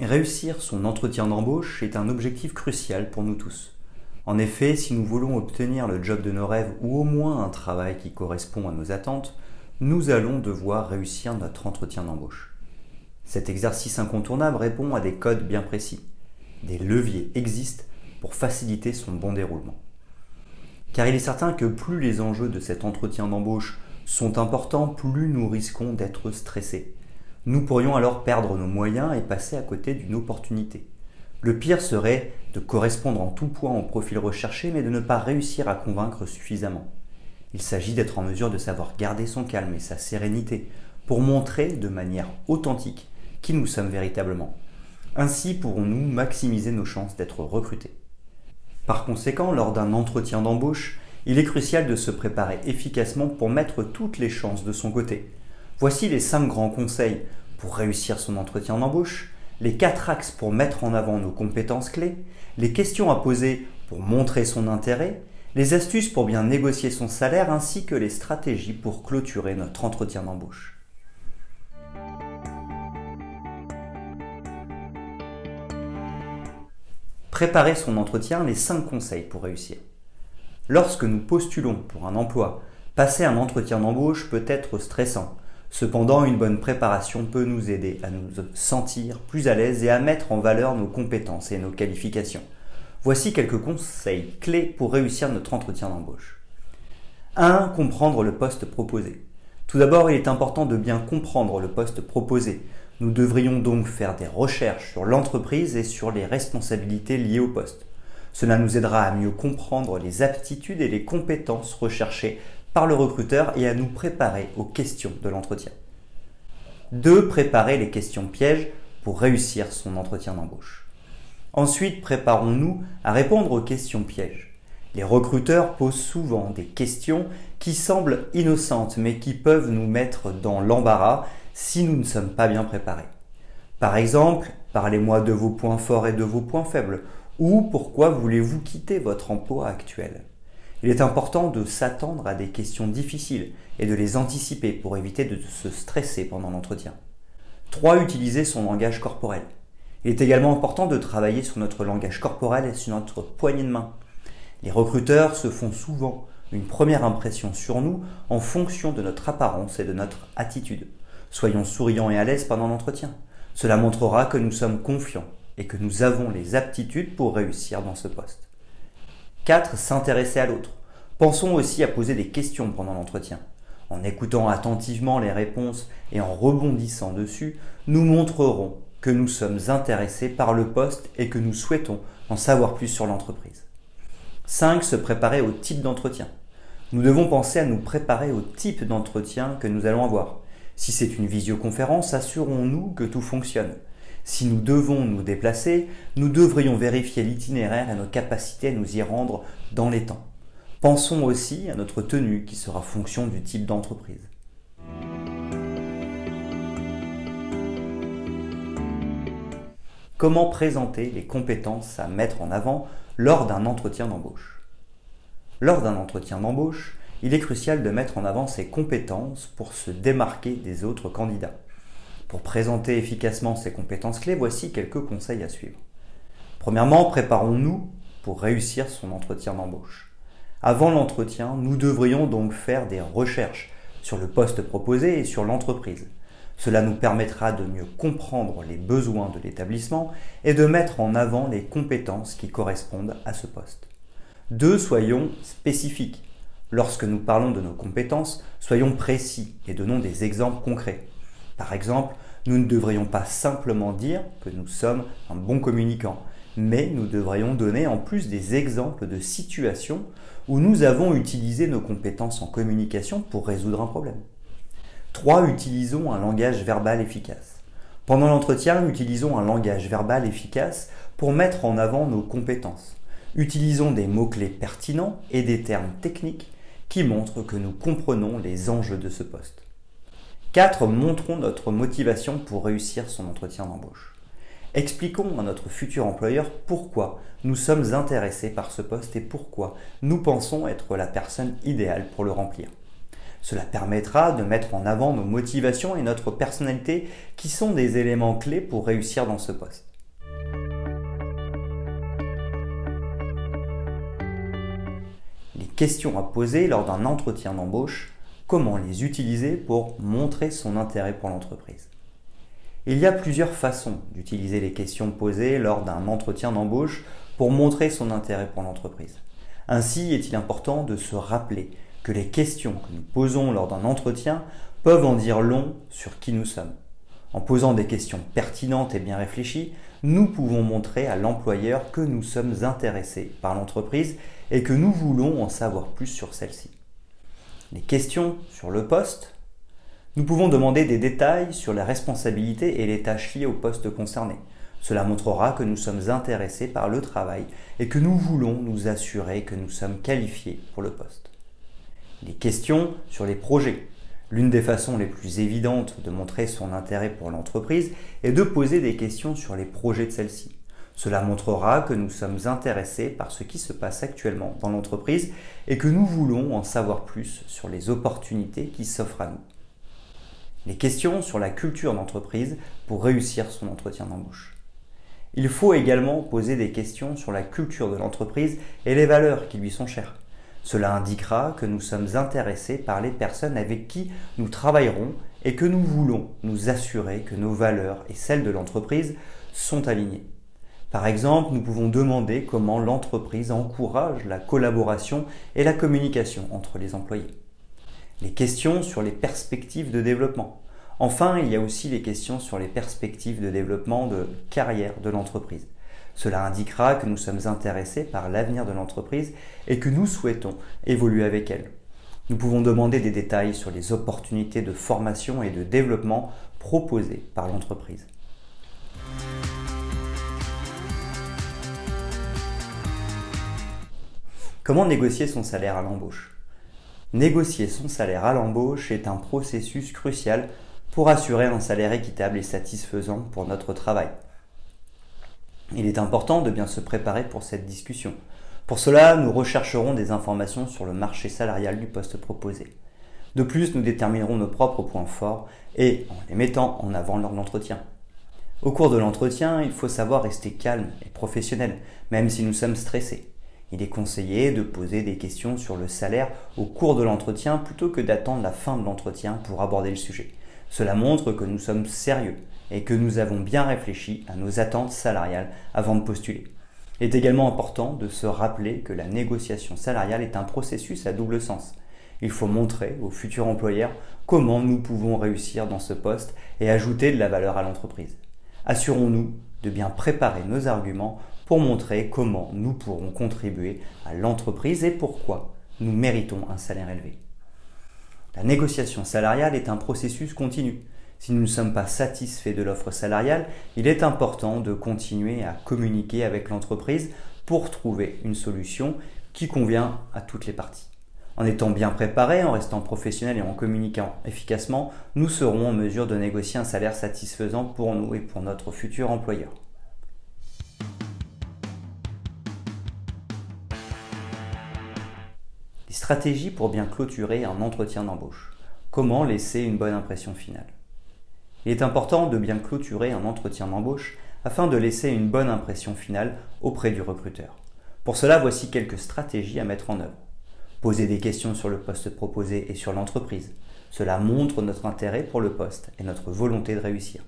Réussir son entretien d'embauche est un objectif crucial pour nous tous. En effet, si nous voulons obtenir le job de nos rêves ou au moins un travail qui correspond à nos attentes, nous allons devoir réussir notre entretien d'embauche. Cet exercice incontournable répond à des codes bien précis. Des leviers existent pour faciliter son bon déroulement. Car il est certain que plus les enjeux de cet entretien d'embauche sont importants, plus nous risquons d'être stressés. Nous pourrions alors perdre nos moyens et passer à côté d'une opportunité. Le pire serait de correspondre en tout point au profil recherché mais de ne pas réussir à convaincre suffisamment. Il s'agit d'être en mesure de savoir garder son calme et sa sérénité pour montrer de manière authentique qui nous sommes véritablement. Ainsi pourrons-nous maximiser nos chances d'être recrutés. Par conséquent, lors d'un entretien d'embauche, il est crucial de se préparer efficacement pour mettre toutes les chances de son côté. Voici les 5 grands conseils pour réussir son entretien d'embauche, les 4 axes pour mettre en avant nos compétences clés, les questions à poser pour montrer son intérêt, les astuces pour bien négocier son salaire ainsi que les stratégies pour clôturer notre entretien d'embauche. Préparer son entretien, les 5 conseils pour réussir. Lorsque nous postulons pour un emploi, passer un entretien d'embauche peut être stressant. Cependant, une bonne préparation peut nous aider à nous sentir plus à l'aise et à mettre en valeur nos compétences et nos qualifications. Voici quelques conseils clés pour réussir notre entretien d'embauche. 1. Comprendre le poste proposé. Tout d'abord, il est important de bien comprendre le poste proposé. Nous devrions donc faire des recherches sur l'entreprise et sur les responsabilités liées au poste. Cela nous aidera à mieux comprendre les aptitudes et les compétences recherchées par le recruteur et à nous préparer aux questions de l'entretien. 2. Préparer les questions pièges pour réussir son entretien d'embauche. Ensuite, préparons-nous à répondre aux questions pièges. Les recruteurs posent souvent des questions qui semblent innocentes mais qui peuvent nous mettre dans l'embarras si nous ne sommes pas bien préparés. Par exemple, parlez-moi de vos points forts et de vos points faibles ou pourquoi voulez-vous quitter votre emploi actuel? Il est important de s'attendre à des questions difficiles et de les anticiper pour éviter de se stresser pendant l'entretien. 3. Utiliser son langage corporel. Il est également important de travailler sur notre langage corporel et sur notre poignée de main. Les recruteurs se font souvent une première impression sur nous en fonction de notre apparence et de notre attitude. Soyons souriants et à l'aise pendant l'entretien. Cela montrera que nous sommes confiants et que nous avons les aptitudes pour réussir dans ce poste. 4. S'intéresser à l'autre. Pensons aussi à poser des questions pendant l'entretien. En écoutant attentivement les réponses et en rebondissant dessus, nous montrerons que nous sommes intéressés par le poste et que nous souhaitons en savoir plus sur l'entreprise. 5. Se préparer au type d'entretien. Nous devons penser à nous préparer au type d'entretien que nous allons avoir. Si c'est une visioconférence, assurons-nous que tout fonctionne. Si nous devons nous déplacer, nous devrions vérifier l'itinéraire et nos capacités à nous y rendre dans les temps. Pensons aussi à notre tenue qui sera fonction du type d'entreprise. Comment présenter les compétences à mettre en avant lors d'un entretien d'embauche? Lors d'un entretien d'embauche, il est crucial de mettre en avant ses compétences pour se démarquer des autres candidats. Pour présenter efficacement ces compétences clés, voici quelques conseils à suivre. Premièrement, préparons-nous pour réussir son entretien d'embauche. Avant l'entretien, nous devrions donc faire des recherches sur le poste proposé et sur l'entreprise. Cela nous permettra de mieux comprendre les besoins de l'établissement et de mettre en avant les compétences qui correspondent à ce poste. 2. Soyons spécifiques. Lorsque nous parlons de nos compétences, soyons précis et donnons des exemples concrets. Par exemple, nous ne devrions pas simplement dire que nous sommes un bon communicant, mais nous devrions donner en plus des exemples de situations où nous avons utilisé nos compétences en communication pour résoudre un problème. 3. Utilisons un langage verbal efficace. Pendant l'entretien, utilisons un langage verbal efficace pour mettre en avant nos compétences. Utilisons des mots-clés pertinents et des termes techniques qui montrent que nous comprenons les enjeux de ce poste. 4. Montrons notre motivation pour réussir son entretien d'embauche. Expliquons à notre futur employeur pourquoi nous sommes intéressés par ce poste et pourquoi nous pensons être la personne idéale pour le remplir. Cela permettra de mettre en avant nos motivations et notre personnalité qui sont des éléments clés pour réussir dans ce poste. Les questions à poser lors d'un entretien d'embauche, comment les utiliser pour montrer son intérêt pour l'entreprise. Il y a plusieurs façons d'utiliser les questions posées lors d'un entretien d'embauche pour montrer son intérêt pour l'entreprise. Ainsi est-il important de se rappeler que les questions que nous posons lors d'un entretien peuvent en dire long sur qui nous sommes. En posant des questions pertinentes et bien réfléchies, nous pouvons montrer à l'employeur que nous sommes intéressés par l'entreprise et que nous voulons en savoir plus sur celle-ci. Les questions sur le poste, nous pouvons demander des détails sur les responsabilités et les tâches liées au poste concerné. Cela montrera que nous sommes intéressés par le travail et que nous voulons nous assurer que nous sommes qualifiés pour le poste. Les questions sur les projets. L'une des façons les plus évidentes de montrer son intérêt pour l'entreprise est de poser des questions sur les projets de celle-ci. Cela montrera que nous sommes intéressés par ce qui se passe actuellement dans l'entreprise et que nous voulons en savoir plus sur les opportunités qui s'offrent à nous. Les questions sur la culture d'entreprise pour réussir son entretien d'embauche. Il faut également poser des questions sur la culture de l'entreprise et les valeurs qui lui sont chères. Cela indiquera que nous sommes intéressés par les personnes avec qui nous travaillerons et que nous voulons nous assurer que nos valeurs et celles de l'entreprise sont alignées. Par exemple, nous pouvons demander comment l'entreprise encourage la collaboration et la communication entre les employés. Les questions sur les perspectives de développement. Enfin, il y a aussi les questions sur les perspectives de développement de carrière de l'entreprise. Cela indiquera que nous sommes intéressés par l'avenir de l'entreprise et que nous souhaitons évoluer avec elle. Nous pouvons demander des détails sur les opportunités de formation et de développement proposées par l'entreprise. Comment négocier son salaire à l'embauche? Négocier son salaire à l'embauche est un processus crucial pour assurer un salaire équitable et satisfaisant pour notre travail. Il est important de bien se préparer pour cette discussion. Pour cela, nous rechercherons des informations sur le marché salarial du poste proposé. De plus, nous déterminerons nos propres points forts et en les mettant en avant lors de l'entretien. Au cours de l'entretien, il faut savoir rester calme et professionnel, même si nous sommes stressés. Il est conseillé de poser des questions sur le salaire au cours de l'entretien plutôt que d'attendre la fin de l'entretien pour aborder le sujet. Cela montre que nous sommes sérieux et que nous avons bien réfléchi à nos attentes salariales avant de postuler. Il est également important de se rappeler que la négociation salariale est un processus à double sens. Il faut montrer aux futurs employeurs comment nous pouvons réussir dans ce poste et ajouter de la valeur à l'entreprise. Assurons-nous de bien préparer nos arguments pour montrer comment nous pourrons contribuer à l'entreprise et pourquoi nous méritons un salaire élevé. La négociation salariale est un processus continu. Si nous ne sommes pas satisfaits de l'offre salariale, il est important de continuer à communiquer avec l'entreprise pour trouver une solution qui convient à toutes les parties. En étant bien préparés, en restant professionnels et en communiquant efficacement, nous serons en mesure de négocier un salaire satisfaisant pour nous et pour notre futur employeur. Les stratégies pour bien clôturer un entretien d'embauche. Comment laisser une bonne impression finale? Il est important de bien clôturer un entretien d'embauche afin de laisser une bonne impression finale auprès du recruteur. Pour cela, voici quelques stratégies à mettre en œuvre. Poser des questions sur le poste proposé et sur l'entreprise. Cela montre notre intérêt pour le poste et notre volonté de réussir.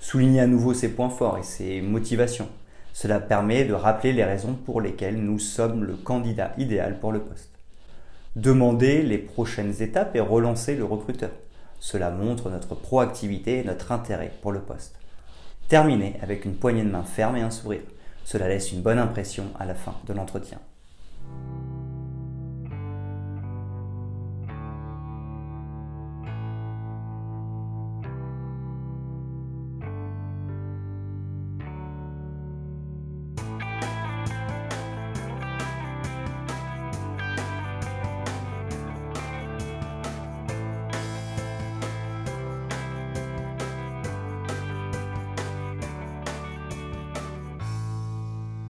Souligner à nouveau ses points forts et ses motivations. Cela permet de rappeler les raisons pour lesquelles nous sommes le candidat idéal pour le poste demander les prochaines étapes et relancer le recruteur. Cela montre notre proactivité et notre intérêt pour le poste. Terminer avec une poignée de main ferme et un sourire. Cela laisse une bonne impression à la fin de l'entretien.